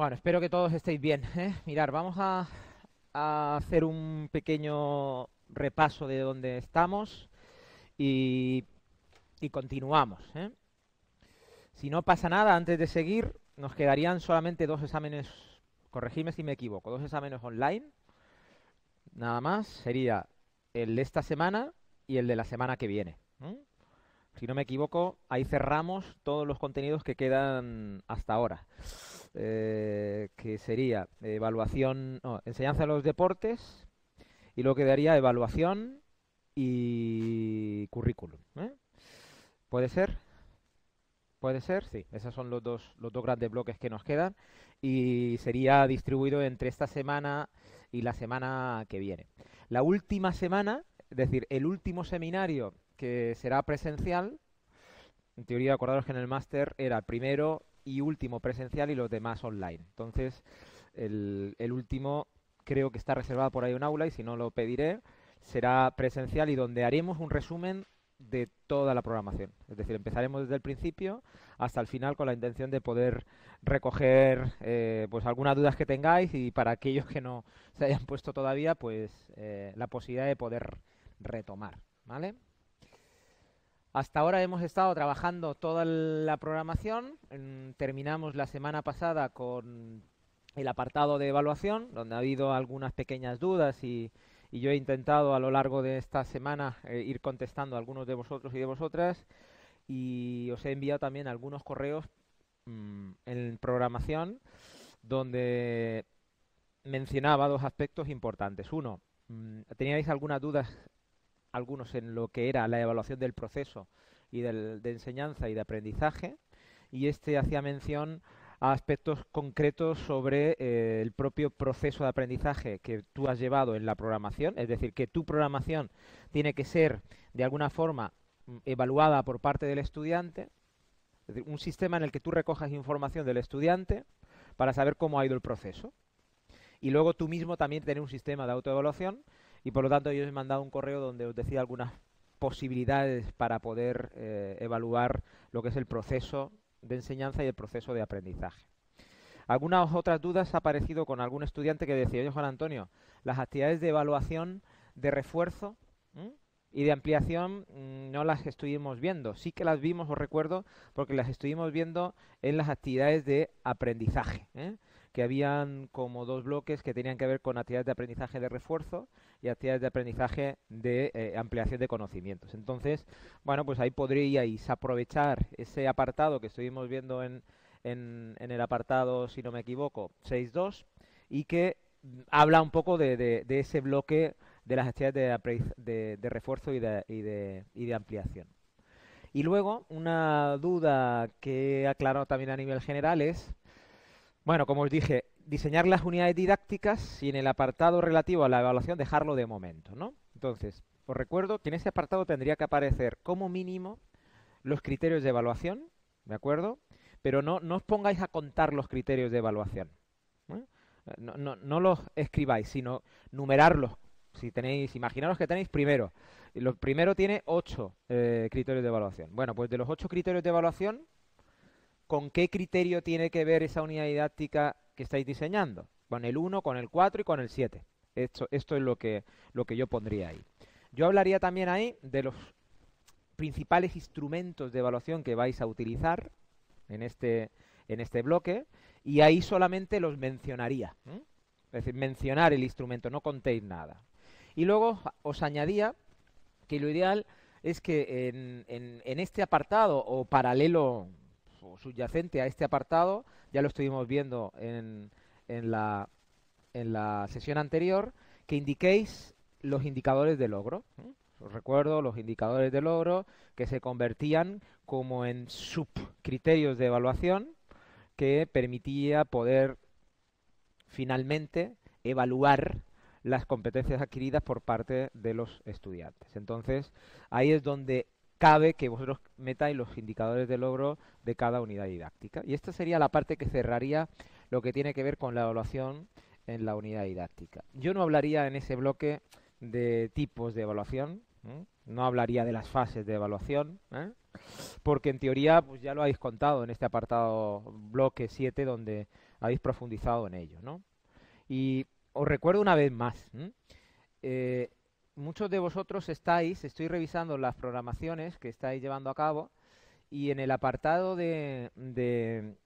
Bueno, espero que todos estéis bien. ¿eh? Mirar, vamos a, hacer un pequeño repaso de dónde estamos y, continuamos. ¿eh? Si no pasa nada, antes de seguir, nos quedarían solamente dos exámenes, corregidme si me equivoco, dos exámenes online. Nada más, sería el de esta semana y el de la semana que viene. Si no me equivoco, ahí cerramos todos los contenidos que quedan hasta ahora. Eh, que sería evaluación, enseñanza de los deportes y luego quedaría evaluación y currículum. ¿eh? ¿Puede ser? ¿Puede ser? Sí, esos son los dos, los dos grandes bloques que nos quedan y sería distribuido entre esta semana y la semana que viene. La última semana, es decir, el último seminario que será presencial, en teoría, acordaros que en el máster era primero y último presencial y los demás online. Entonces, el, último creo que está reservado por ahí un aula y si no lo pediré, será presencial y donde haremos un resumen de toda la programación. Es decir, empezaremos desde el principio hasta el final con la intención de poder recoger eh, pues algunas dudas que tengáis y para aquellos que no se hayan puesto todavía, pues eh, la posibilidad de poder retomar. ¿Vale? Hasta ahora hemos estado trabajando toda la programación. Terminamos la semana pasada con el apartado de evaluación, donde ha habido algunas pequeñas dudas y, y yo he intentado a lo largo de esta semana eh, ir contestando a algunos de vosotros y de vosotras y os he enviado también algunos correos mmm, en programación donde mencionaba dos aspectos importantes. Uno, mmm, ¿teníais algunas dudas algunos en lo que era la evaluación del proceso y del, de enseñanza y de aprendizaje, y este hacía mención a aspectos concretos sobre eh, el propio proceso de aprendizaje que tú has llevado en la programación, es decir, que tu programación tiene que ser de alguna forma mm, evaluada por parte del estudiante, es decir, un sistema en el que tú recojas información del estudiante para saber cómo ha ido el proceso. Y luego tú mismo también tener un sistema de autoevaluación y por lo tanto yo os he mandado un correo donde os decía algunas posibilidades para poder eh, evaluar lo que es el proceso de enseñanza y el proceso de aprendizaje. Algunas otras dudas ha aparecido con algún estudiante que decía, oye Juan Antonio, las actividades de evaluación de refuerzo y de ampliación mmm, no las estuvimos viendo. Sí que las vimos, os recuerdo, porque las estuvimos viendo en las actividades de aprendizaje. ¿eh? que habían como dos bloques que tenían que ver con actividades de aprendizaje de refuerzo y actividades de aprendizaje de eh, ampliación de conocimientos. Entonces, bueno, pues ahí podríais aprovechar ese apartado que estuvimos viendo en, en, el apartado, si no me equivoco, 6.2 y que habla un poco de, de, ese bloque de las actividades de, de refuerzo y de, y, y de ampliación. Y luego, una duda que he aclarado también a nivel general es bueno, como os dije, diseñar las unidades didácticas y en el apartado relativo a la evaluación dejarlo de momento, ¿no? Entonces, os recuerdo que en ese apartado tendría que aparecer como mínimo los criterios de evaluación, ¿de acuerdo? Pero no, no os pongáis a contar los criterios de evaluación. ¿eh? No, no, no, los escribáis, sino numerarlos. Si tenéis, imaginaros que tenéis primero. Lo primero tiene ocho eh, criterios de evaluación. Bueno, pues de los ocho criterios de evaluación, ¿con qué criterio tiene que ver esa unidad didáctica estáis diseñando? Con el 1, con el 4 y con el 7. Esto, esto es lo que, lo que yo pondría ahí. Yo hablaría también ahí de los principales instrumentos de evaluación que vais a utilizar en este, en este bloque y ahí solamente los mencionaría. Es decir, mencionar el instrumento, no contéis nada. Y luego os añadía que lo ideal es que en, en este apartado o paralelo o subyacente a este apartado, ya lo estuvimos viendo en, la sesión anterior, que indiquéis los indicadores de logro. ¿eh? Os recuerdo los indicadores de logro que se convertían como en subcriterios de evaluación que permitía poder finalmente evaluar las competencias adquiridas por parte de los estudiantes. Entonces, ahí es donde cabe que vosotros metáis los indicadores de logro de cada unidad didáctica. Y esta sería la parte que cerraría lo que tiene que ver con la evaluación en la unidad didáctica. Yo no hablaría en ese bloque de tipos de evaluación, no hablaría de las fases de evaluación, ¿eh? porque en teoría pues ya lo habéis contado en este apartado bloque 7 donde habéis profundizado en ello, ¿no? Y os recuerdo una vez más, muchos de vosotros estáis, estoy revisando las programaciones que estáis llevando a cabo y en el apartado de, de,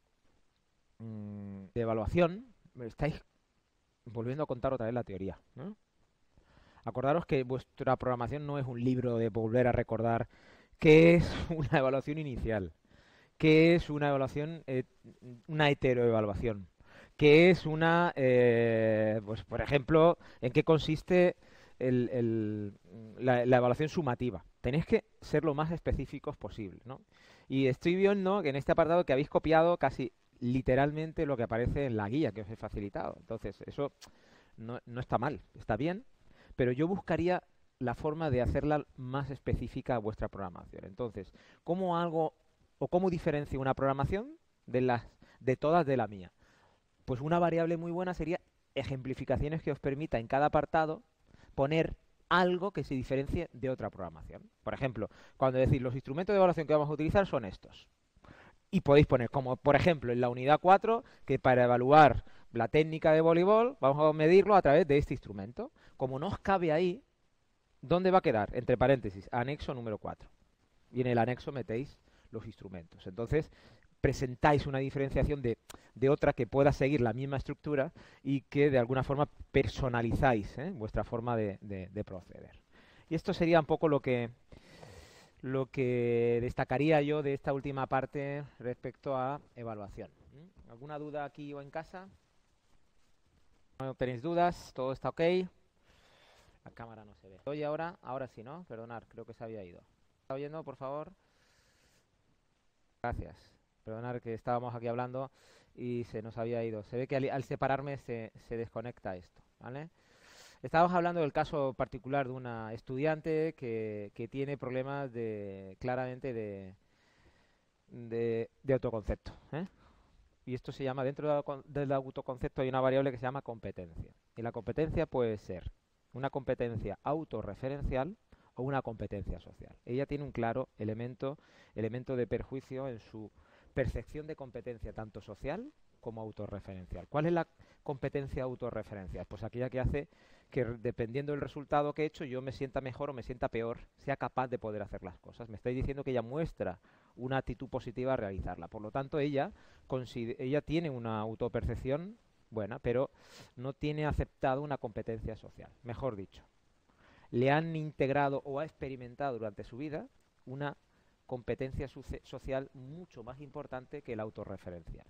mm, evaluación estáis volviendo a contar otra vez la teoría. Acordaros que vuestra programación no es un libro de volver a recordar qué es una evaluación inicial, qué es una evaluación, eh, una heteroevaluación, qué es una, eh, pues por ejemplo, en qué consiste la, evaluación sumativa. Tenéis que ser lo más específicos posible, ¿no? Y estoy viendo que en este apartado que habéis copiado casi literalmente lo que aparece en la guía que os he facilitado. Entonces, eso no, no está mal, está bien, pero yo buscaría la forma de hacerla más específica a vuestra programación. Entonces, ¿cómo hago o cómo diferencio una programación de las de todas de la mía? Pues una variable muy buena sería ejemplificaciones que os permita en cada apartado poner algo que se diferencie de otra programación. Por ejemplo, cuando decís los instrumentos de evaluación que vamos a utilizar son estos. Y podéis poner, como por ejemplo en la unidad 4, que para evaluar la técnica de voleibol vamos a medirlo a través de este instrumento. Como no os cabe ahí, ¿dónde va a quedar? Entre paréntesis, anexo número 4. Y en el anexo metéis los instrumentos. Entonces, presentáis una diferenciación de, otra que pueda seguir la misma estructura y que de alguna forma personalizáis ¿eh? vuestra forma de, proceder. Y esto sería un poco lo que, lo que destacaría yo de esta última parte respecto a evaluación. ¿Mm? ¿Alguna duda aquí o en casa? No tenéis dudas, todo está ok. La cámara no se ve. Oye ahora, ahora sí, ¿no? Perdonar, creo que se había ido. ¿Está oyendo, por favor? Gracias. Perdonar que estábamos aquí hablando y se nos había ido. Se ve que al, separarme se, se, desconecta esto. Estábamos hablando del caso particular de una estudiante que, que tiene problemas claramente de, de, de autoconcepto. ¿eh? Y esto se llama, dentro del autoconcepto hay una variable que se llama competencia. Y la competencia puede ser una competencia autorreferencial o una competencia social. Ella tiene un claro elemento, elemento de perjuicio en su percepción de competencia tanto social como autorreferencial. ¿Cuál es la competencia autorreferencial? Pues aquella que hace que dependiendo del resultado que he hecho yo me sienta mejor o me sienta peor, sea capaz de poder hacer las cosas. Me estáis diciendo que ella muestra una actitud positiva a realizarla. Por lo tanto, ella, ella tiene una autopercepción buena, pero no tiene aceptado una competencia social. Mejor dicho, le han integrado o ha experimentado durante su vida una competencia social mucho más importante que la autorreferencial.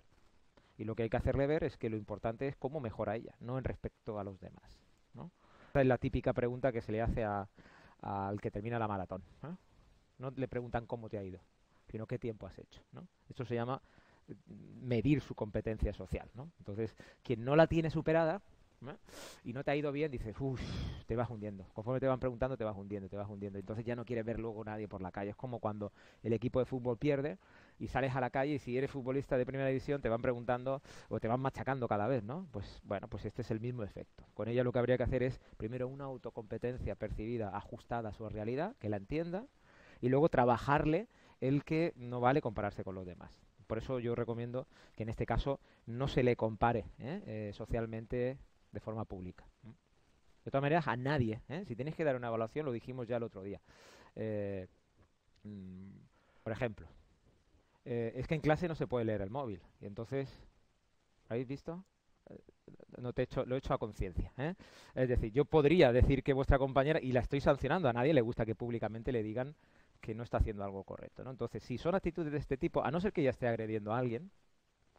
Y lo que hay que hacerle ver es que lo importante es cómo mejora ella, no en respecto a los demás. ¿no? Esta es la típica pregunta que se le hace al que termina la maratón. No le preguntan cómo te ha ido, sino qué tiempo has hecho. ¿no? Esto se llama medir su competencia social. ¿no? Entonces, quien no la tiene superada y no te ha ido bien, dices, uff, te vas hundiendo. Conforme te van preguntando, te vas hundiendo, te vas hundiendo. Entonces ya no quieres ver luego nadie por la calle. Es como cuando el equipo de fútbol pierde y sales a la calle y si eres futbolista de primera división te van preguntando o te van machacando cada vez, ¿no? Pues bueno, pues este es el mismo efecto. Con ella lo que habría que hacer es primero una autocompetencia percibida, ajustada a su realidad, que la entienda, y luego trabajarle el que no vale compararse con los demás. Por eso yo recomiendo que en este caso no se le compare ¿eh? Eh, socialmente de forma pública. De todas maneras, a nadie. ¿eh? Si tienes que dar una evaluación, lo dijimos ya el otro día. Mm, por ejemplo, es que en clase no se puede leer el móvil. Y entonces, ¿habéis visto? no te hecho, lo he hecho a conciencia. Es decir, yo podría decir que vuestra compañera, y la estoy sancionando, a nadie le gusta que públicamente le digan que no está haciendo algo correcto. ¿no? Entonces, si son actitudes de este tipo, a no ser que ya esté agrediendo a alguien,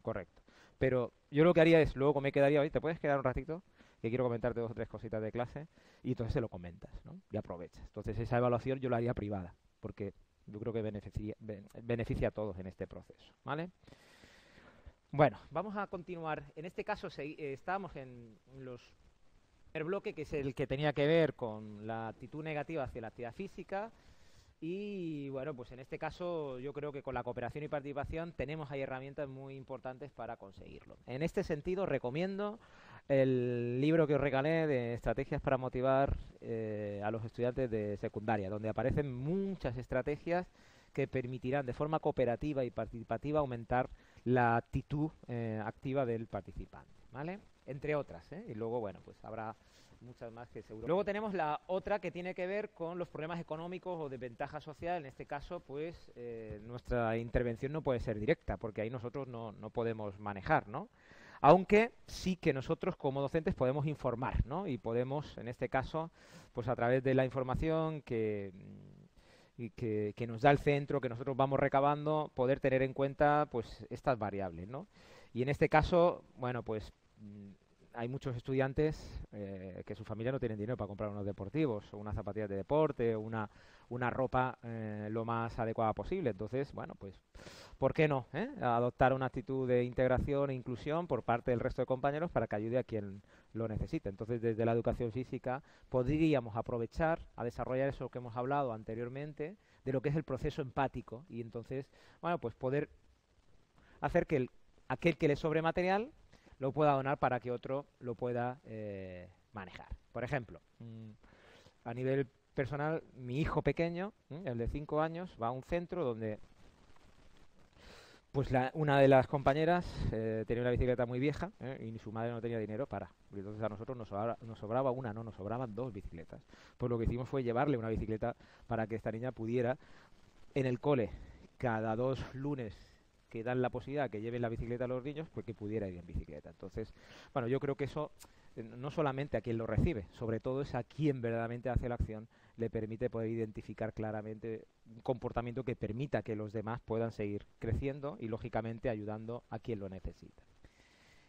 correcto. Pero yo lo que haría es, luego me quedaría, hoy ¿te puedes quedar un ratito? Que quiero comentarte dos o tres cositas de clase y entonces se lo comentas, ¿no? Y aprovechas. Entonces esa evaluación yo la haría privada, porque yo creo que beneficia, beneficia a todos en este proceso, ¿vale? Bueno, vamos a continuar. En este caso eh, estamos en los el bloque que es el que tenía que ver con la actitud negativa hacia la actividad física y bueno, pues en este caso yo creo que con la cooperación y participación tenemos ahí herramientas muy importantes para conseguirlo. En este sentido recomiendo el libro que os regalé de estrategias para motivar eh, a los estudiantes de secundaria, donde aparecen muchas estrategias que permitirán de forma cooperativa y participativa aumentar la actitud eh, activa del participante, ¿vale? Entre otras, ¿eh? Y luego, bueno, pues habrá muchas más que seguro. Luego tenemos la otra que tiene que ver con los problemas económicos o de ventaja social. En este caso, pues eh, nuestra intervención no puede ser directa, porque ahí nosotros no, no podemos manejar, ¿no? aunque sí que nosotros como docentes podemos informar, ¿no? Y podemos, en este caso, pues a través de la información que, que, que, nos da el centro, que nosotros vamos recabando, poder tener en cuenta pues estas variables, ¿no? Y en este caso, bueno, pues mm, hay muchos estudiantes eh, que su familia no tienen dinero para comprar unos deportivos, o unas zapatillas de deporte, una, una ropa eh, lo más adecuada posible. Entonces, bueno, pues, ¿por qué no? Eh? Adoptar una actitud de integración e inclusión por parte del resto de compañeros para que ayude a quien lo necesite. Entonces, desde la educación física podríamos aprovechar a desarrollar eso que hemos hablado anteriormente, de lo que es el proceso empático, y entonces, bueno, pues poder hacer que el, aquel que le sobre material lo pueda donar para que otro lo pueda eh, manejar. Por ejemplo, mm, a nivel personal, mi hijo pequeño, el de 5 años, va a un centro donde pues la, una de las compañeras eh, tenía una bicicleta muy vieja ¿eh? y su madre no tenía dinero para. Entonces a nosotros nos sobraba, nos sobraba, una, no, nos sobraban dos bicicletas. Pues lo que hicimos fue llevarle una bicicleta para que esta niña pudiera en el cole cada dos lunes que dan la posibilidad que lleven la bicicleta a los niños, pues que pudiera ir en bicicleta. Entonces, bueno, yo creo que eso eh, no solamente a quien lo recibe, sobre todo es a quien verdaderamente hace la acción, le permite poder identificar claramente un comportamiento que permita que los demás puedan seguir creciendo y, lógicamente, ayudando a quien lo necesita.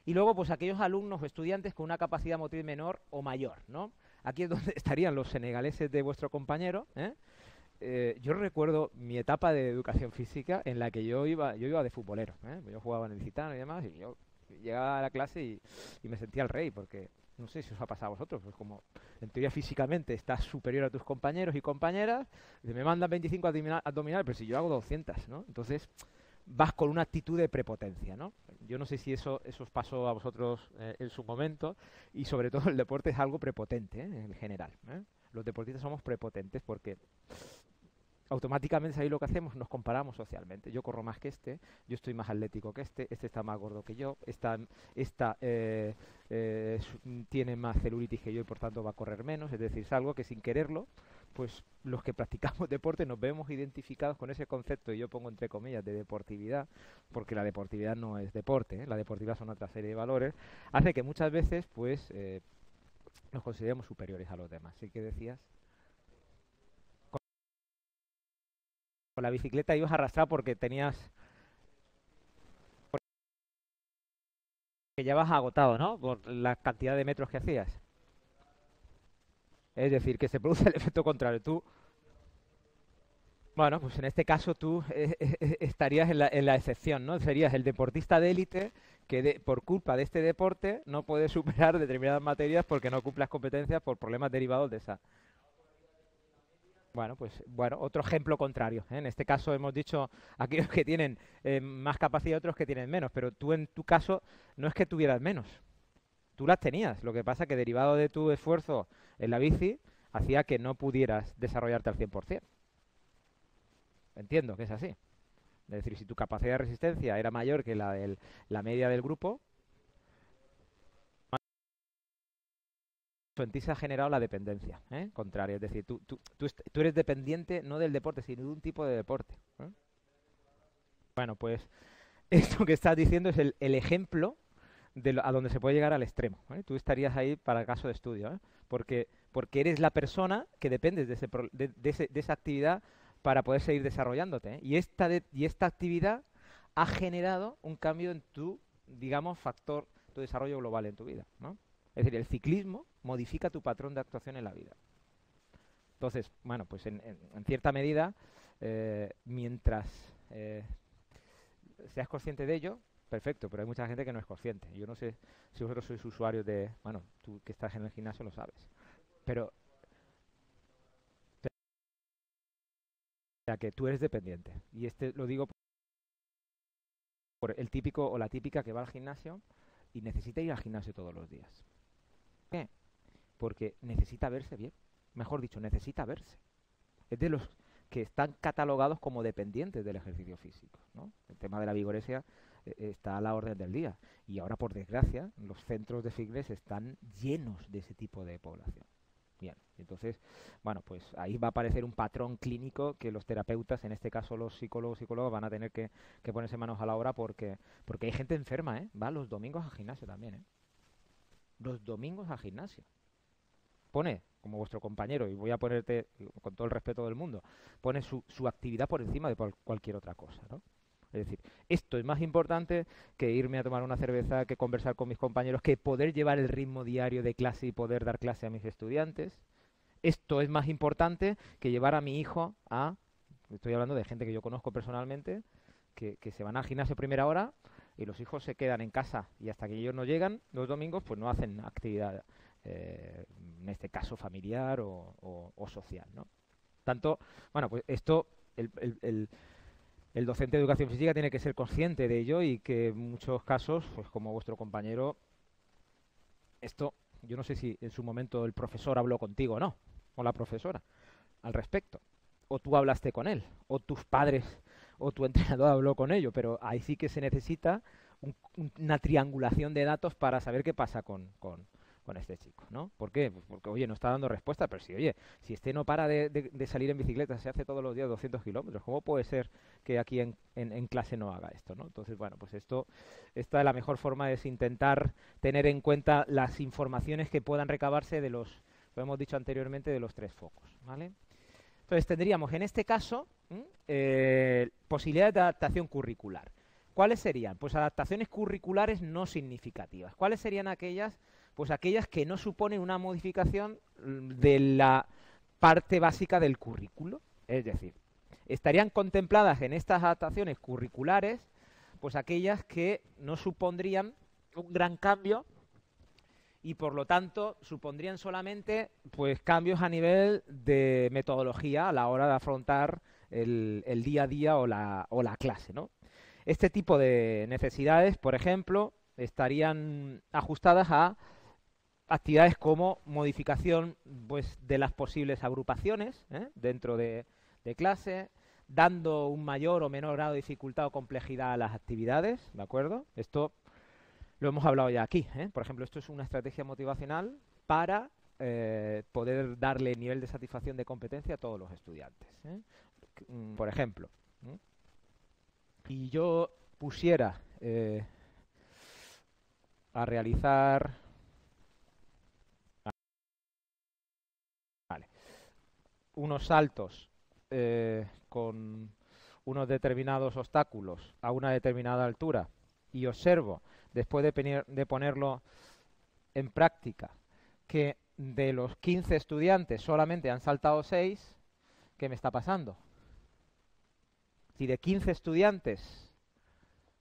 Y luego, pues aquellos alumnos o estudiantes con una capacidad motriz menor o mayor, ¿no? Aquí es donde estarían los senegaleses de vuestro compañero, ¿eh? Eh, yo recuerdo mi etapa de educación física en la que yo iba, yo iba de futbolero, ¿eh? yo jugaba en el Citano y demás, y yo llegaba a la clase y, me sentía el rey, porque no sé si os ha pasado a vosotros, pues como en teoría físicamente estás superior a tus compañeros y compañeras, me mandan 25 abdominales, pero si yo hago 200, ¿no? Entonces vas con una actitud de prepotencia, ¿no? Yo no sé si eso, eso os pasó a vosotros eh, en su momento, y sobre todo el deporte es algo prepotente, en general. Los deportistas somos prepotentes porque automáticamente ahí lo que hacemos, nos comparamos socialmente. Yo corro más que este, yo estoy más atlético que este, este está más gordo que yo, esta, esta eh, eh, tiene más celulitis que yo y por tanto va a correr menos. Es decir, es algo que sin quererlo, pues los que practicamos deporte nos vemos identificados con ese concepto, y yo pongo entre comillas, de deportividad, porque la deportividad no es deporte, ¿eh? la deportividad son otra serie de valores, hace que muchas veces pues nos consideremos superiores a los demás. ¿Sí que decías? con la bicicleta ibas arrastrado porque tenías que ya vas agotado, ¿no? Por la cantidad de metros que hacías. Es decir, que se produce el efecto contrario. Tú, bueno, pues en este caso tú eh, eh, eh, estarías en la, en la, excepción, ¿no? Serías el deportista de élite que por culpa de este deporte no puede superar determinadas materias porque no cumple las competencias por problemas derivados de esa, bueno, pues bueno, otro ejemplo contrario. ¿eh? En este caso hemos dicho aquellos que tienen eh, más capacidad y otros que tienen menos, pero tú en tu caso no es que tuvieras menos, tú las tenías. Lo que pasa que derivado de tu esfuerzo en la bici hacía que no pudieras desarrollarte al 100%. Entiendo que es así. Es decir, si tu capacidad de resistencia era mayor que la de la media del grupo, en ti se ha generado la dependencia ¿eh? contraria. Es decir, tú, tú, tú, eres dependiente no del deporte, sino de un tipo de deporte. ¿eh? Bueno, pues esto que estás diciendo es el, ejemplo de a donde se puede llegar al extremo. ¿eh? Tú estarías ahí para el caso de estudio, porque, porque eres la persona que dependes de, ese, de, de, esa actividad para poder seguir desarrollándote. Y, esta y esta actividad ha generado un cambio en tu, digamos, factor, tu desarrollo global en tu vida. ¿no? Es decir, el ciclismo modifica tu patrón de actuación en la vida. Entonces, bueno, pues en, cierta medida, eh, mientras eh, seas consciente de ello, perfecto, pero hay mucha gente que no es consciente. Yo no sé si vosotros sois usuarios de, bueno, tú que estás en el gimnasio lo sabes, pero sea, que tú eres dependiente. Y este lo digo por el típico o la típica que va al gimnasio y necesita ir al gimnasio todos los días. ¿Por qué? Porque necesita verse bien. Mejor dicho, necesita verse. Es de los que están catalogados como dependientes del ejercicio físico. ¿no? El tema de la vigoresia eh, está a la orden del día. Y ahora, por desgracia, los centros de fitness están llenos de ese tipo de población. Bien, entonces, bueno, pues ahí va a aparecer un patrón clínico que los terapeutas, en este caso los psicólogos psicólogos, van a tener que, que ponerse manos a la obra porque, porque hay gente enferma, ¿eh? Va los domingos al gimnasio también, ¿eh? Los domingos al gimnasio. Pone, como vuestro compañero, y voy a ponerte, con todo el respeto del mundo, pone su, su actividad por encima de cualquier otra cosa, ¿no? Es decir, esto es más importante que irme a tomar una cerveza, que conversar con mis compañeros, que poder llevar el ritmo diario de clase y poder dar clase a mis estudiantes. Esto es más importante que llevar a mi hijo a, estoy hablando de gente que yo conozco personalmente, que, se van al gimnasio primera hora y los hijos se quedan en casa y hasta que ellos no llegan los domingos, pues no hacen actividad, eh, en este caso familiar o, social. Tanto, bueno, pues esto, el docente de educación física tiene que ser consciente de ello y que en muchos casos, pues como vuestro compañero, esto, yo no sé si en su momento el profesor habló contigo o no, o la profesora, al respecto, o tú hablaste con él, o tus padres o tu entrenador habló con ello, pero ahí sí que se necesita una triangulación de datos para saber qué pasa con, con, con este chico, ¿no? ¿Por qué? Pues porque, oye, no está dando respuesta, pero si, oye, si este no para de, salir en bicicleta, se hace todos los días 200 kilómetros, ¿cómo puede ser que aquí en, clase no haga esto, ¿no? Entonces, bueno, pues esto, esta es la mejor forma es intentar tener en cuenta las informaciones que puedan recabarse de los, lo hemos dicho anteriormente, de los tres focos, ¿vale? Entonces tendríamos en este caso eh, posibilidades de adaptación curricular. ¿Cuáles serían? Pues adaptaciones curriculares no significativas. ¿Cuáles serían aquellas pues aquellas que no suponen una modificación mm, de la parte básica del currículo. Es decir, estarían contempladas en estas adaptaciones curriculares, pues aquellas que no supondrían un gran cambio y por lo tanto supondrían solamente pues cambios a nivel de metodología a la hora de afrontar el, día a día o la, o la clase, ¿no? Este tipo de necesidades, por ejemplo, estarían ajustadas a actividades como modificación pues, de las posibles agrupaciones ¿eh? dentro de, clase, dando un mayor o menor grado de dificultad o complejidad a las actividades, ¿de acuerdo? Esto lo hemos hablado ya aquí, ¿eh? por ejemplo, esto es una estrategia motivacional para eh, poder darle nivel de satisfacción de competencia a todos los estudiantes. Mm, por ejemplo, y yo pusiera a realizar unos saltos eh, con unos determinados obstáculos a una determinada altura y observo, después de, ponerlo en práctica, que de los 15 estudiantes solamente han saltado 6, ¿qué me está pasando? Si de 15 estudiantes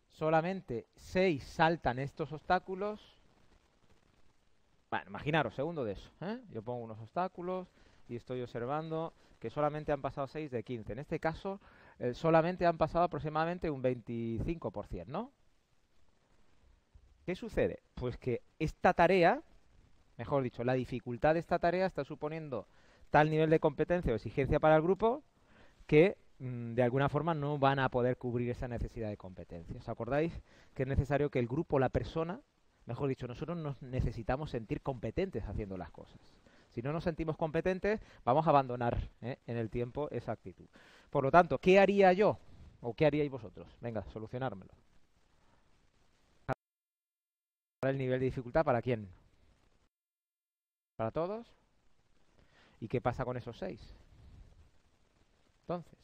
solamente 6 saltan estos obstáculos, bueno, imaginaros, segundo de eso. ¿eh? Yo pongo unos obstáculos, y estoy observando que solamente han pasado 6 de 15. En este caso, eh, solamente han pasado aproximadamente un 25%, ¿no? ¿Qué sucede? Pues que esta tarea, mejor dicho, la dificultad de esta tarea está suponiendo tal nivel de competencia o exigencia para el grupo que mm, de alguna forma no van a poder cubrir esa necesidad de competencia. ¿Os acordáis que es necesario que el grupo, la persona, mejor dicho, nosotros nos necesitamos sentir competentes haciendo las cosas? Si no nos sentimos competentes, vamos a abandonar ¿eh? en el tiempo esa actitud. Por lo tanto, ¿qué haría yo? ¿O qué haríais vosotros? Venga, solucionármelo. el nivel de dificultad para quién? ¿Para todos? ¿Y qué pasa con esos seis? Entonces.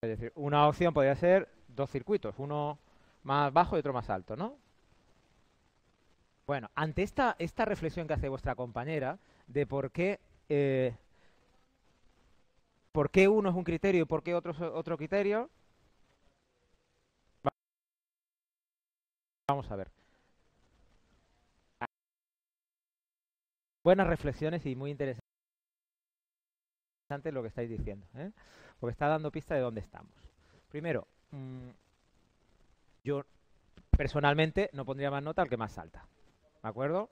Es decir, una opción podría ser dos circuitos, uno más bajo y otro más alto, ¿no? Bueno, ante esta, esta reflexión que hace vuestra compañera de por qué, eh, por qué uno es un criterio y por qué otro es otro criterio, vamos a ver. Buenas reflexiones y muy interesante lo que estáis diciendo, ¿eh? porque está dando pista de dónde estamos. Primero, mm, yo personalmente no pondría más nota al que más salta. ¿De acuerdo?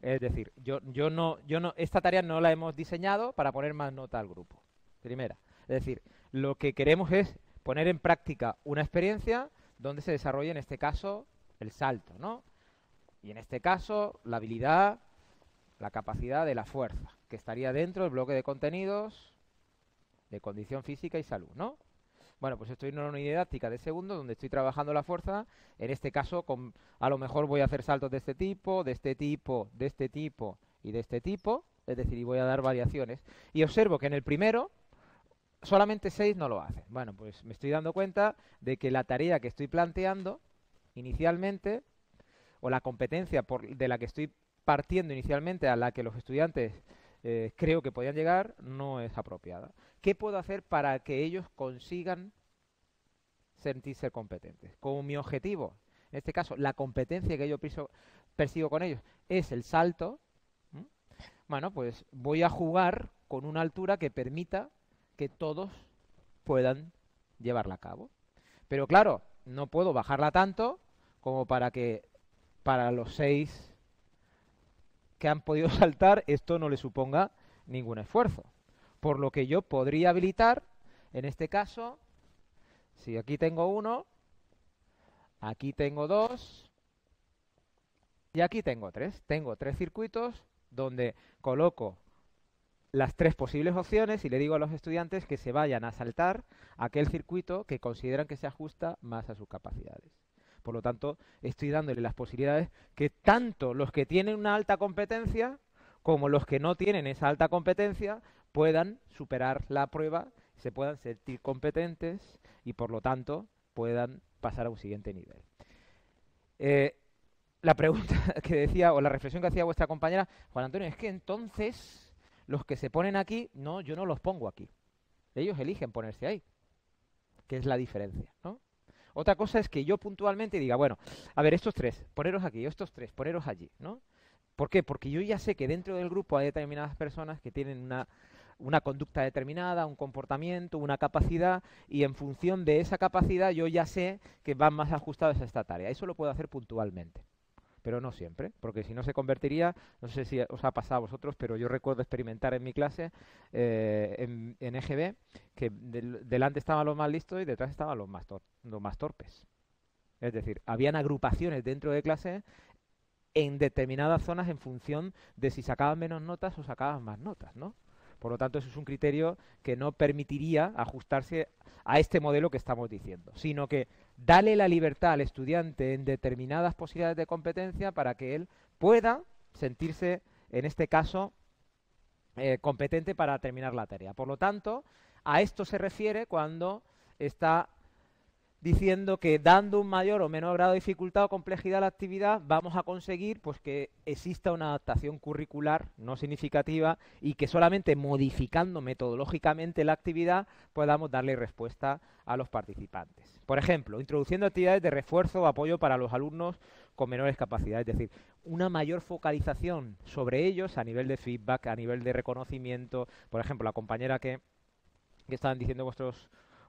Es decir, yo, yo no, yo no, esta tarea no la hemos diseñado para poner más nota al grupo. Primera. Es decir, lo que queremos es poner en práctica una experiencia donde se desarrolle en este caso el salto, ¿no? Y en este caso la habilidad, la capacidad de la fuerza, que estaría dentro del bloque de contenidos de condición física y salud, ¿no? Bueno, pues estoy en una unidad didáctica de segundo donde estoy trabajando la fuerza. En este caso, a lo mejor voy a hacer saltos de este tipo, de este tipo, de este tipo y de este tipo. Es decir, y voy a dar variaciones. Y observo que en el primero solamente seis no lo hacen. Bueno, pues me estoy dando cuenta de que la tarea que estoy planteando inicialmente, o la competencia de la que estoy partiendo inicialmente a la que los estudiantes eh, creo que podían llegar, no es apropiada. ¿Qué puedo hacer para que ellos consigan sentirse competentes? Como mi objetivo, en este caso, la competencia que yo persigo con ellos es el salto, bueno, pues voy a jugar con una altura que permita que todos puedan llevarla a cabo. Pero claro, no puedo bajarla tanto como para que para los seis que han podido saltar esto no le suponga ningún esfuerzo. Por lo que yo podría habilitar, en este caso, si aquí tengo uno, aquí tengo dos y aquí tengo tres. Tengo tres circuitos donde coloco las tres posibles opciones y le digo a los estudiantes que se vayan a saltar aquel circuito que consideran que se ajusta más a sus capacidades. Por lo tanto, estoy dándole las posibilidades que tanto los que tienen una alta competencia como los que no tienen esa alta competencia puedan superar la prueba, se puedan sentir competentes y por lo tanto puedan pasar a un siguiente nivel. Eh, la pregunta que decía o la reflexión que hacía vuestra compañera, Juan Antonio, es que entonces los que se ponen aquí, no, yo no los pongo aquí. Ellos eligen ponerse ahí, que es la diferencia, ¿no? Otra cosa es que yo puntualmente diga, bueno, a ver, estos tres, poneros aquí, estos tres, poneros allí, ¿no? ¿Por qué? Porque yo ya sé que dentro del grupo hay determinadas personas que tienen una, una conducta determinada, un comportamiento, una capacidad, y en función de esa capacidad yo ya sé que van más ajustados a esta tarea. Eso lo puedo hacer puntualmente pero no siempre, porque si no se convertiría, no sé si os ha pasado a vosotros, pero yo recuerdo experimentar en mi clase eh, en, en, EGB que delante estaban los más listos y detrás estaban los más, los más torpes. Es decir, habían agrupaciones dentro de clase en determinadas zonas en función de si sacaban menos notas o sacaban más notas, ¿no? Por lo tanto, eso es un criterio que no permitiría ajustarse a este modelo que estamos diciendo, sino que dale la libertad al estudiante en determinadas posibilidades de competencia para que él pueda sentirse, en este caso, eh, competente para terminar la tarea. Por lo tanto, a esto se refiere cuando está diciendo que dando un mayor o menor grado de dificultad o complejidad a la actividad vamos a conseguir pues que exista una adaptación curricular no significativa y que solamente modificando metodológicamente la actividad podamos darle respuesta a los participantes. Por ejemplo, introduciendo actividades de refuerzo o apoyo para los alumnos con menores capacidades, es decir, una mayor focalización sobre ellos a nivel de feedback, a nivel de reconocimiento. Por ejemplo, la compañera que, que estaban diciendo vuestros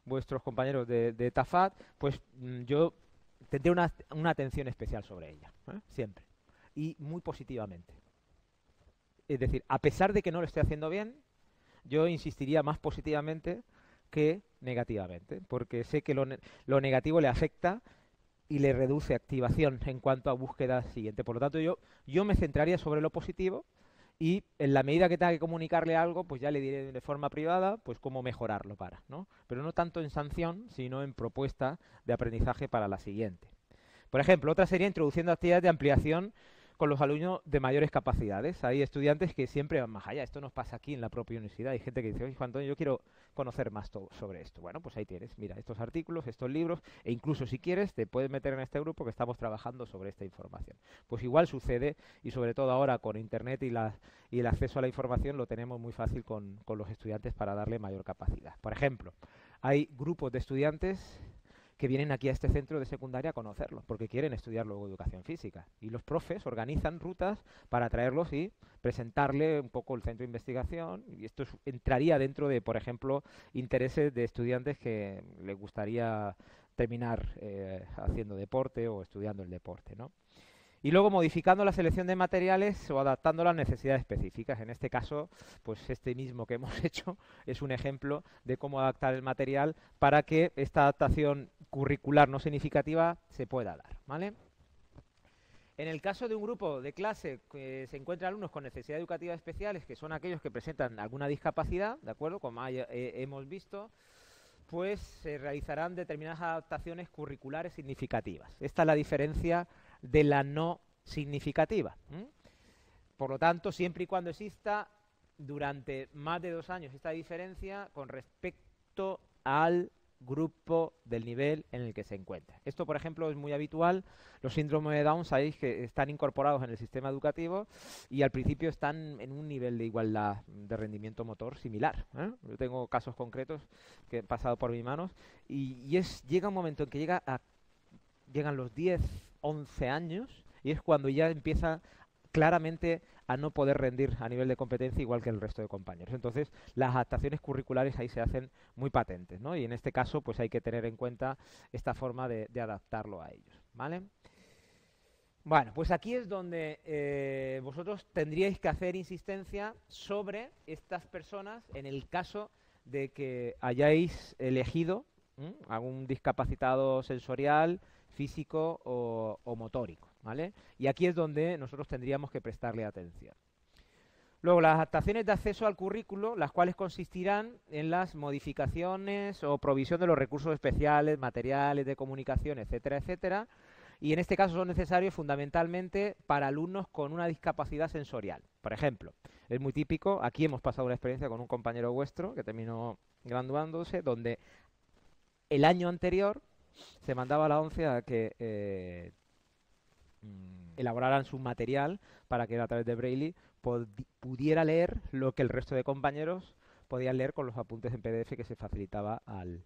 vuestros compañeros de, Tafat, pues mm, yo tendré una, una, atención especial sobre ella, ¿eh? siempre, y muy positivamente. Es decir, a pesar de que no lo esté haciendo bien, yo insistiría más positivamente que negativamente, porque sé que lo, lo negativo le afecta y le reduce activación en cuanto a búsqueda siguiente. Por lo tanto, yo, yo me centraría sobre lo positivo y en la medida que tenga que comunicarle algo, pues ya le diré de forma privada, pues cómo mejorarlo para, ¿no? Pero no tanto en sanción, sino en propuesta de aprendizaje para la siguiente. Por ejemplo, otra sería introduciendo actividades de ampliación con los alumnos de mayores capacidades. Hay estudiantes que siempre van más allá. Esto nos pasa aquí en la propia universidad. Hay gente que dice, oye, Juan Antonio, yo quiero conocer más sobre esto. Bueno, pues ahí tienes. Mira, estos artículos, estos libros, e incluso si quieres, te puedes meter en este grupo que estamos trabajando sobre esta información. Pues igual sucede, y sobre todo ahora con Internet y, y el acceso a la información, lo tenemos muy fácil con, con los estudiantes para darle mayor capacidad. Por ejemplo, hay grupos de estudiantes que vienen aquí a este centro de secundaria a conocerlo, porque quieren estudiar luego educación física. Y los profes organizan rutas para traerlos y presentarle un poco el centro de investigación. Y esto entraría dentro de, por ejemplo, intereses de estudiantes que les gustaría terminar eh, haciendo deporte o estudiando el deporte, ¿no? Y luego modificando la selección de materiales o adaptando las necesidades específicas. En este caso, pues este mismo que hemos hecho es un ejemplo de cómo adaptar el material para que esta adaptación curricular no significativa se pueda dar, ¿vale? En el caso de un grupo de clase que se encuentra alumnos con necesidades educativas especiales, que son aquellos que presentan alguna discapacidad, ¿de acuerdo? Como eh, hemos visto, pues se realizarán determinadas adaptaciones curriculares significativas. Esta es la diferencia de la no significativa. Por lo tanto, siempre y cuando exista durante más de dos años esta diferencia con respecto al grupo del nivel en el que se encuentra. Esto, por ejemplo, es muy habitual. Los síndromes de Down, sabéis que están incorporados en el sistema educativo y al principio están en un nivel de igualdad de rendimiento motor similar. ¿eh? Yo tengo casos concretos que han pasado por mis manos y, es, llega un momento en que llega a, llegan los 10, 11 años y es cuando ya empieza claramente a no poder rendir a nivel de competencia igual que el resto de compañeros. Entonces, las adaptaciones curriculares ahí se hacen muy patentes, ¿no? Y en este caso, pues hay que tener en cuenta esta forma de, adaptarlo a ellos, ¿vale? Bueno, pues aquí es donde eh, vosotros tendríais que hacer insistencia sobre estas personas en el caso de que hayáis elegido algún discapacitado sensorial, físico o motórico. ¿Vale? Y aquí es donde nosotros tendríamos que prestarle atención. Luego, las adaptaciones de acceso al currículo, las cuales consistirán en las modificaciones o provisión de los recursos especiales, materiales de comunicación, etcétera, etcétera. Y en este caso son necesarios fundamentalmente para alumnos con una discapacidad sensorial. Por ejemplo, es muy típico, aquí hemos pasado una experiencia con un compañero vuestro que terminó graduándose, donde el año anterior se mandaba a la ONCE a que eh, elaboraran su material para que a través de Braille pudiera leer lo que el resto de compañeros podían leer con los apuntes en PDF que se facilitaba al,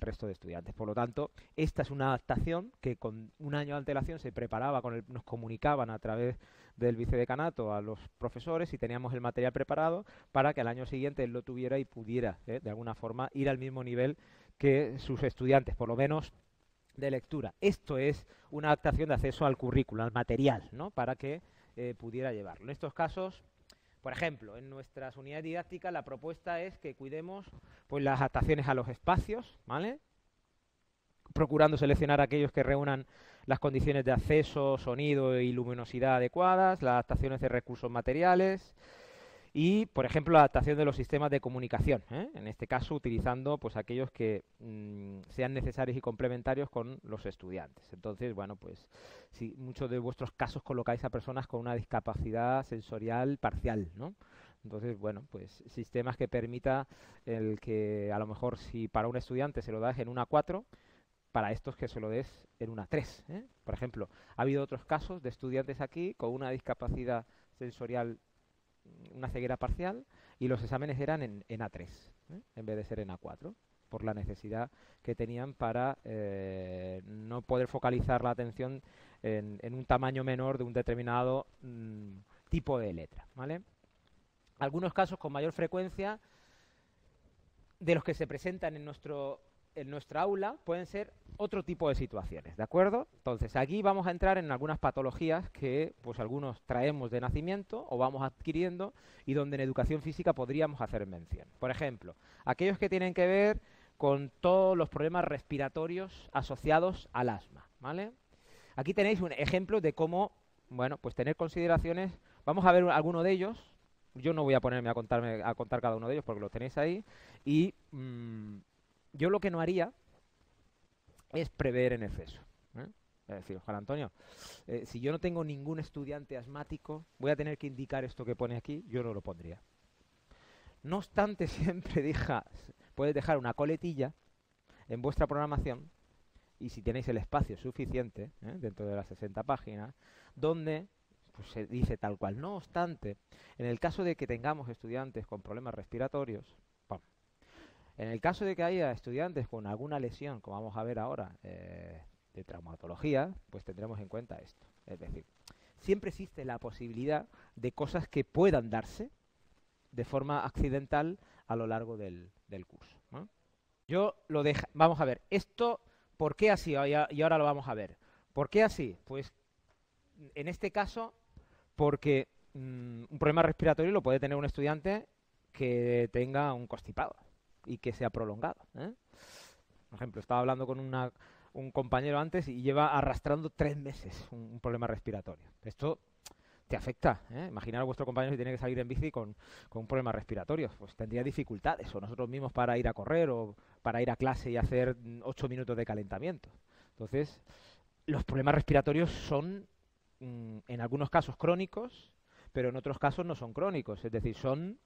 resto de estudiantes. Por lo tanto, esta es una adaptación que con un año de antelación se preparaba, con el, nos comunicaban a través del vicedecanato a los profesores y teníamos el material preparado para que al año siguiente él lo tuviera y pudiera, ¿eh? de alguna forma, ir al mismo nivel que sus estudiantes, por lo menos de lectura. Esto es una adaptación de acceso al currículo, al material, ¿no? Para que eh, pudiera llevarlo. En estos casos, por ejemplo, en nuestras unidades didácticas la propuesta es que cuidemos pues las adaptaciones a los espacios, ¿vale? Procurando seleccionar aquellos que reúnan las condiciones de acceso, sonido y luminosidad adecuadas, las adaptaciones de recursos materiales, y, por ejemplo, la adaptación de los sistemas de comunicación, ¿eh? en este caso utilizando pues aquellos que mm, sean necesarios y complementarios con los estudiantes. Entonces, bueno, pues si muchos de vuestros casos colocáis a personas con una discapacidad sensorial parcial, ¿no? Entonces, bueno, pues sistemas que permita el que a lo mejor si para un estudiante se lo das en una 4, para estos que se lo des en una 3. ¿eh? Por ejemplo, ha habido otros casos de estudiantes aquí con una discapacidad sensorial una ceguera parcial y los exámenes eran en, A3 ¿eh? en vez de ser en A4 por la necesidad que tenían para eh, no poder focalizar la atención en, un tamaño menor de un determinado mm, tipo de letra. ¿vale? Algunos casos con mayor frecuencia de los que se presentan en nuestro en nuestra aula pueden ser otro tipo de situaciones, ¿de acuerdo? Entonces, aquí vamos a entrar en algunas patologías que pues algunos traemos de nacimiento o vamos adquiriendo y donde en educación física podríamos hacer mención. Por ejemplo, aquellos que tienen que ver con todos los problemas respiratorios asociados al asma, ¿vale? Aquí tenéis un ejemplo de cómo, bueno, pues tener consideraciones, vamos a ver alguno de ellos, yo no voy a ponerme a contarme a contar cada uno de ellos porque lo tenéis ahí y mm, yo lo que no haría es prever en exceso. ¿eh? Es decir, Juan Antonio, eh, si yo no tengo ningún estudiante asmático, voy a tener que indicar esto que pone aquí, yo no lo pondría. No obstante, siempre deja, puedes dejar una coletilla en vuestra programación y si tenéis el espacio suficiente ¿eh? dentro de las 60 páginas, donde pues, se dice tal cual. No obstante, en el caso de que tengamos estudiantes con problemas respiratorios, en el caso de que haya estudiantes con alguna lesión, como vamos a ver ahora, eh, de traumatología, pues tendremos en cuenta esto. Es decir, siempre existe la posibilidad de cosas que puedan darse de forma accidental a lo largo del, curso. Yo lo dejo, vamos a ver, esto ¿Por qué así? Y ahora lo vamos a ver. ¿Por qué así? Pues en este caso, porque mm, un problema respiratorio lo puede tener un estudiante que tenga un constipado y que sea prolongado. ¿eh? Por ejemplo, estaba hablando con un compañero antes y lleva arrastrando tres meses un, problema respiratorio. Esto te afecta. ¿eh? Imaginar a vuestro compañero que tiene que salir en bici con, un problema respiratorio. Pues tendría dificultades. O nosotros mismos para ir a correr o para ir a clase y hacer ocho minutos de calentamiento. Entonces, los problemas respiratorios son, mm, en algunos casos, crónicos, pero en otros casos no son crónicos. Es decir, son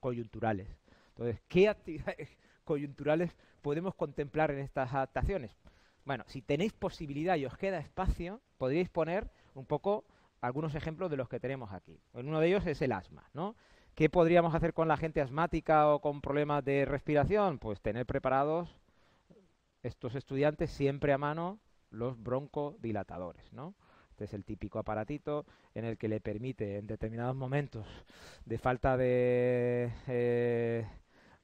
coyunturales. Entonces, ¿qué actividades coyunturales podemos contemplar en estas adaptaciones? Bueno, si tenéis posibilidad y os queda espacio, podríais poner un poco algunos ejemplos de los que tenemos aquí. Uno de ellos es el asma, ¿no? ¿Qué podríamos hacer con la gente asmática o con problemas de respiración? Pues tener preparados estos estudiantes siempre a mano los broncodilatadores, ¿no? Este es el típico aparatito en el que le permite en determinados momentos de falta de, eh,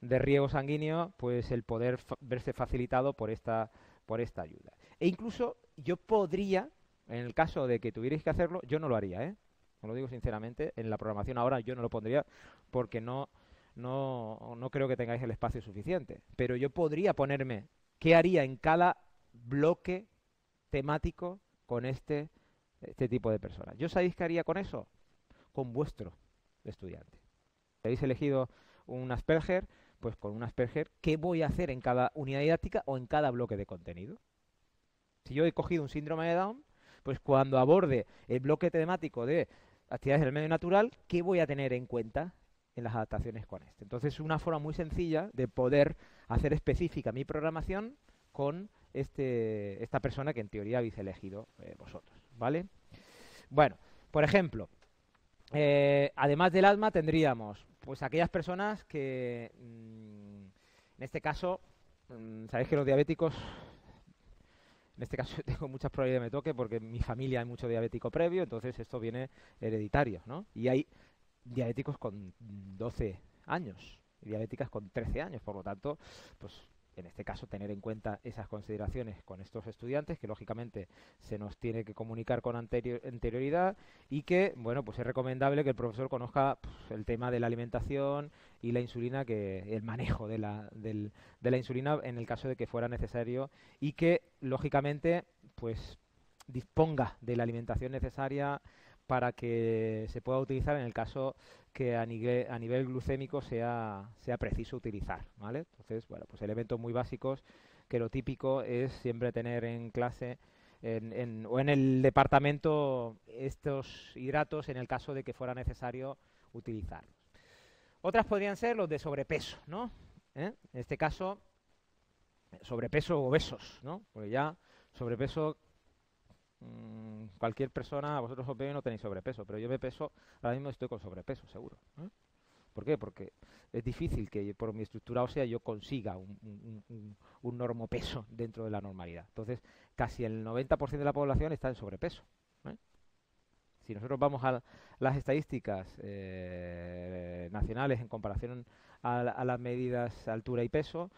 de riego sanguíneo, pues el poder verse facilitado por esta, por esta ayuda. E incluso yo podría, en el caso de que tuvierais que hacerlo, yo no lo haría, ¿eh? Os lo digo sinceramente, en la programación ahora yo no lo pondría porque no, no, no creo que tengáis el espacio suficiente. Pero yo podría ponerme qué haría en cada bloque temático con este este tipo de personas. ¿Yo sabéis qué haría con eso? Con vuestro estudiante. Habéis elegido un Asperger, pues con un Asperger, ¿qué voy a hacer en cada unidad didáctica o en cada bloque de contenido? Si yo he cogido un síndrome de Down, pues cuando aborde el bloque temático de actividades del medio natural, ¿qué voy a tener en cuenta en las adaptaciones con este? Entonces, es una forma muy sencilla de poder hacer específica mi programación con este, esta persona que en teoría habéis elegido eh, vosotros. ¿vale? Bueno, por ejemplo, eh, además del asma tendríamos pues aquellas personas que, mm, en este caso, mm, sabéis que los diabéticos, en este caso tengo muchas probabilidades de me toque porque en mi familia hay mucho diabético previo, entonces esto viene hereditario, ¿no? Y hay diabéticos con 12 años, y diabéticas con 13 años, por lo tanto, pues en este caso tener en cuenta esas consideraciones con estos estudiantes que lógicamente se nos tiene que comunicar con anterioridad y que bueno pues es recomendable que el profesor conozca el tema de la alimentación y la insulina que el manejo de la, de la insulina en el caso de que fuera necesario y que lógicamente pues disponga de la alimentación necesaria para que se pueda utilizar en el caso que a nivel, glucémico sea, sea preciso utilizar, ¿vale? Entonces, bueno, pues elementos muy básicos que lo típico es siempre tener en clase o en el departamento estos hidratos en el caso de que fuera necesario utilizarlos. Otras podrían ser los de sobrepeso, ¿no? ¿Eh? En este caso, sobrepeso obesos, ¿no? Porque ya sobrepeso Mm, cualquier persona, vosotros os veo no tenéis sobrepeso, pero yo me peso, ahora mismo estoy con sobrepeso, seguro. ¿eh? ¿Por qué? Porque es difícil que por mi estructura ósea yo consiga un, un, normopeso dentro de la normalidad. Entonces, casi el 90% de la población está en sobrepeso. ¿eh? Si nosotros vamos a las estadísticas eh, nacionales en comparación a, las medidas altura y peso,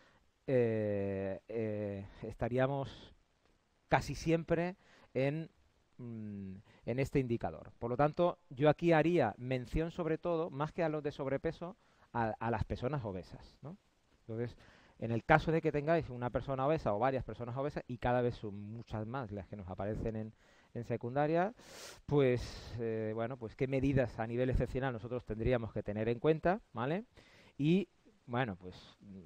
estaríamos casi siempre Mm, en, este indicador. Por lo tanto, yo aquí haría mención sobre todo, más que a los de sobrepeso, a, las personas obesas. Entonces, en el caso de que tengáis una persona obesa o varias personas obesas, y cada vez son muchas más las que nos aparecen en, secundaria, pues eh, bueno, pues qué medidas a nivel excepcional nosotros tendríamos que tener en cuenta, ¿vale? Y bueno, pues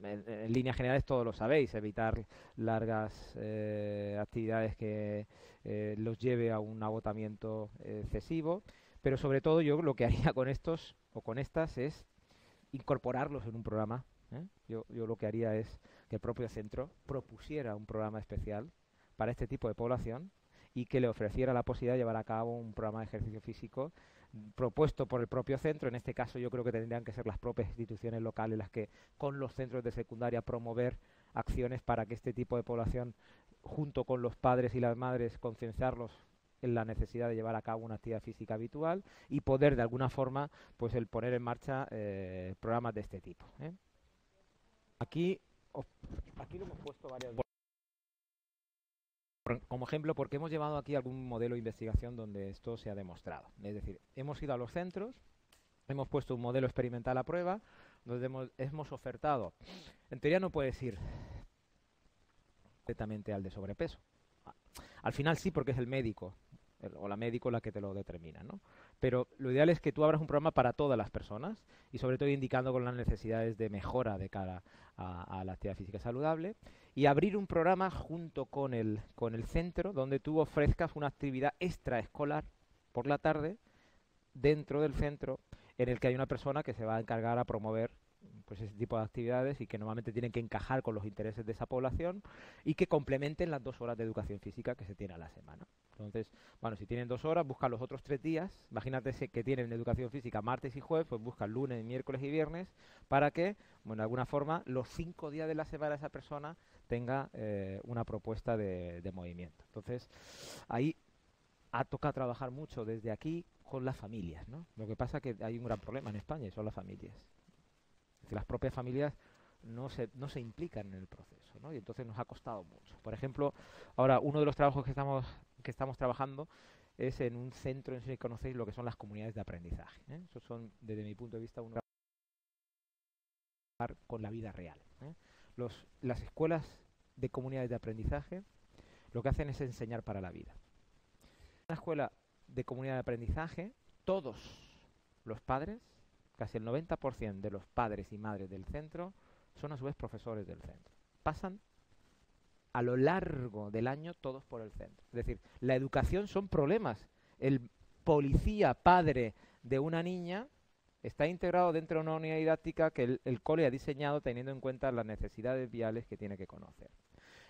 en, líneas generales todos lo sabéis, evitar largas eh, actividades que eh, los lleve a un agotamiento excesivo, pero sobre todo yo lo que haría con estos o con estas es incorporarlos en un programa. ¿eh? Yo lo que haría es que el propio centro propusiera un programa especial para este tipo de población y que le ofreciera la posibilidad de llevar a cabo un programa de ejercicio físico propuesto por el propio centro. En este caso yo creo que tendrían que ser las propias instituciones locales las que con los centros de secundaria promover acciones para que este tipo de población, junto con los padres y las madres, concienciarlos en la necesidad de llevar a cabo una actividad física habitual y poder de alguna forma pues el poner en marcha eh, programas de este tipo. ¿eh? Aquí, aquí lo hemos puesto varias como ejemplo, porque hemos llevado aquí algún modelo de investigación donde esto se ha demostrado. Es decir, hemos ido a los centros, hemos puesto un modelo experimental a prueba, donde hemos, hemos ofertado. En teoría no puedes ir directamente al de sobrepeso. Al final sí, porque es el médico o la médico la que te lo determina, ¿no? Pero lo ideal es que tú abras un programa para todas las personas y sobre todo indicando con las necesidades de mejora de cara a, la actividad física saludable y abrir un programa junto con el, con el centro donde tú ofrezcas una actividad extraescolar por la tarde dentro del centro en el que hay una persona que se va a encargar a promover pues ese tipo de actividades y que normalmente tienen que encajar con los intereses de esa población y que complementen las dos horas de educación física que se tiene a la semana. Entonces, bueno, si tienen dos horas, buscan los otros tres días. Imagínate que tienen educación física martes y jueves, pues buscan lunes, miércoles y viernes para que, bueno, de alguna forma, los cinco días de la semana esa persona tenga eh, una propuesta de, de movimiento. Entonces, ahí ha tocado trabajar mucho desde aquí con las familias, ¿no? Lo que pasa es que hay un gran problema en España y son las familias las propias familias no se, no se implican en el proceso, ¿no? Y entonces nos ha costado mucho. Por ejemplo, ahora uno de los trabajos que estamos, que estamos trabajando es en un centro, en si conocéis lo que son las comunidades de aprendizaje. ¿eh? Son, desde mi punto de vista, un con la vida real. ¿eh? Las escuelas de comunidades de aprendizaje lo que hacen es enseñar para la vida. En una escuela de comunidad de aprendizaje, todos los padres casi el 90% de los padres y madres del centro son a su vez profesores del centro. Pasan a lo largo del año todos por el centro. Es decir, la educación son problemas. El policía padre de una niña está integrado dentro de una unidad didáctica que el, cole ha diseñado teniendo en cuenta las necesidades viales que tiene que conocer.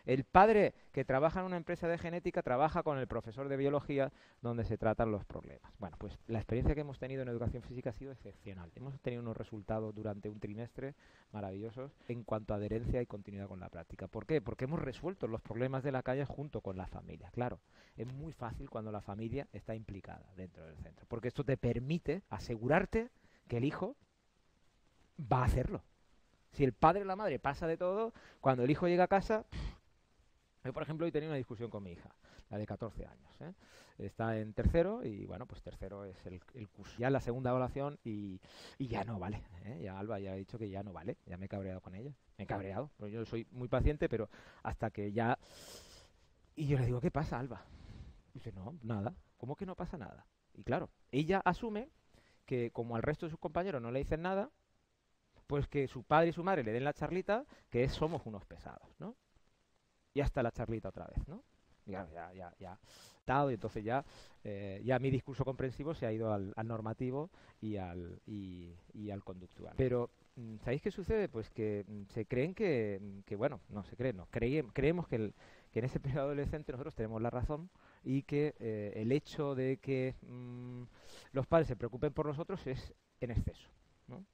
El padre que trabaja en una empresa de genética trabaja con el profesor de biología donde se tratan los problemas. Bueno, pues la experiencia que hemos tenido en educación física ha sido excepcional. Hemos tenido unos resultados durante un trimestre maravillosos en cuanto a adherencia y continuidad con la práctica. ¿Por qué? Porque hemos resuelto los problemas de la calle junto con la familia. Claro, es muy fácil cuando la familia está implicada dentro del centro, porque esto te permite asegurarte que el hijo va a hacerlo. Si el padre o la madre pasa de todo, cuando el hijo llega a casa, yo, por ejemplo, hoy tenía una discusión con mi hija, la de 14 años. ¿eh? Está en tercero y, bueno, pues tercero es el, curso. Ya la segunda evaluación y, ya no vale. ¿eh? Ya Alba ya ha dicho que ya no vale. Ya me he cabreado con ella. Me he cabreado. Pero yo soy muy paciente, pero hasta que ya... Y yo le digo, ¿qué pasa, Alba? Y dice, no, nada. ¿Cómo que no pasa nada? Y claro, ella asume que como al resto de sus compañeros no le dicen nada, pues que su padre y su madre le den la charlita, que somos unos pesados, ¿no? Y hasta la charlita otra vez, ¿no? Ya, ya, ya, ya. Dado, y entonces ya, eh, ya mi discurso comprensivo se ha ido al, normativo y al, y, al conductual. Pero, mm, ¿sabéis qué sucede? Pues que mm, se creen que, mm, que bueno, no se creen, no, creemos que, el, que en ese periodo adolescente nosotros tenemos la razón y que eh, el hecho de que los padres se preocupen por nosotros es en exceso, ¿no?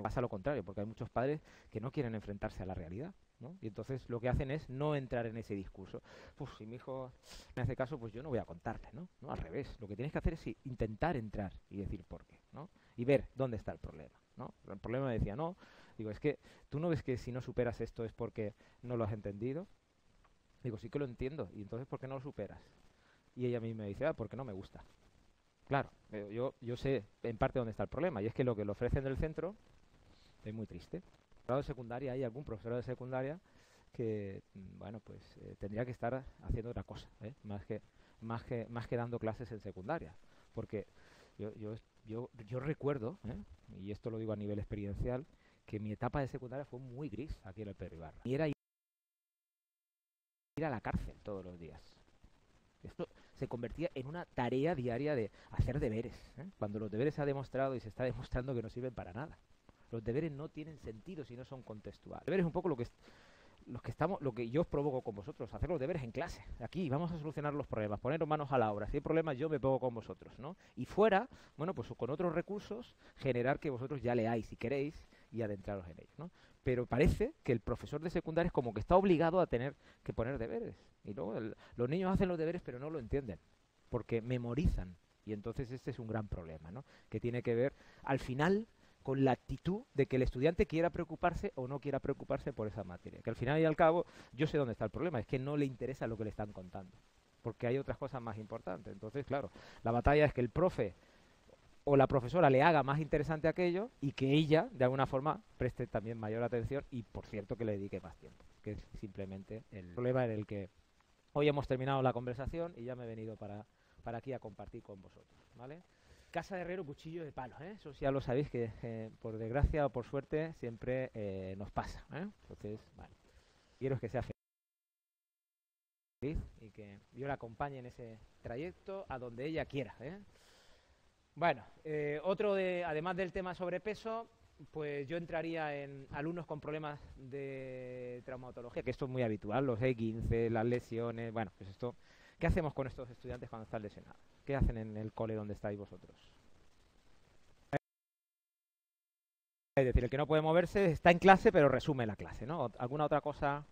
Pasa lo contrario, porque hay muchos padres que no quieren enfrentarse a la realidad. Y entonces lo que hacen es no entrar en ese discurso. Pues si mi hijo me hace caso, pues yo no voy a contarle, ¿no? ¿no? Al revés, lo que tienes que hacer es intentar entrar y decir por qué, ¿no? Y ver dónde está el problema, ¿no? El problema me decía, no, digo, es que tú no ves que si no superas esto es porque no lo has entendido. Digo, sí que lo entiendo, y entonces ¿por qué no lo superas? Y ella a mí me dice, ah, porque no me gusta. Claro, yo, yo sé en parte dónde está el problema, y es que lo que le ofrecen del centro es muy triste de secundaria hay algún profesor de secundaria que mm, bueno pues eh, tendría que estar haciendo otra cosa ¿eh? más que más que más que dando clases en secundaria porque yo yo yo, recuerdo ¿eh? y esto lo digo a nivel experiencial que mi etapa de secundaria fue muy gris aquí en el Perribarra y era ir a la cárcel todos los días esto se convertía en una tarea diaria de hacer deberes cuando los deberes se ha demostrado y se está demostrando que no sirven para nada los deberes no tienen sentido si no son contextuales. Deberes es un poco lo que los que estamos, lo que yo os provoco con vosotros, hacer los deberes en clase. Aquí vamos a solucionar los problemas, poneros manos a la obra. Si hay problemas, yo me pongo con vosotros, ¿no? Y fuera, bueno, pues con otros recursos, generar que vosotros ya leáis si queréis y adentraros en ellos. Pero parece que el profesor de secundaria es como que está obligado a tener que poner deberes. Y luego los niños hacen los deberes pero no lo entienden, porque memorizan. Y entonces este es un gran problema, ¿no? Que tiene que ver, al final, con la actitud de que el estudiante quiera preocuparse o no quiera preocuparse por esa materia. Que al final y al cabo, yo sé dónde está el problema, es que no le interesa lo que le están contando, porque hay otras cosas más importantes. Entonces, claro, la batalla es que el profe o la profesora le haga más interesante aquello y que ella, de alguna forma, preste también mayor atención y, por cierto, que le dedique más tiempo, que es simplemente el problema en el que hoy hemos terminado la conversación y ya me he venido para, para aquí a compartir con vosotros, ¿vale? Casa de herrero, cuchillo de palo, ¿eh? Eso ya lo sabéis que eh, por desgracia o por suerte siempre eh, nos pasa, ¿eh? Entonces, bueno, quiero que sea feliz y que yo la acompañe en ese trayecto a donde ella quiera. Bueno, otro de, además del tema sobrepeso, pues yo entraría en alumnos con problemas de traumatología, que esto es muy habitual, los E15, las lesiones, bueno, pues esto ¿Qué hacemos con estos estudiantes cuando están lesionados? ¿Qué hacen en el cole donde estáis vosotros? Es decir, el que no puede moverse está en clase, pero resume la clase, ¿no? ¿Alguna otra cosa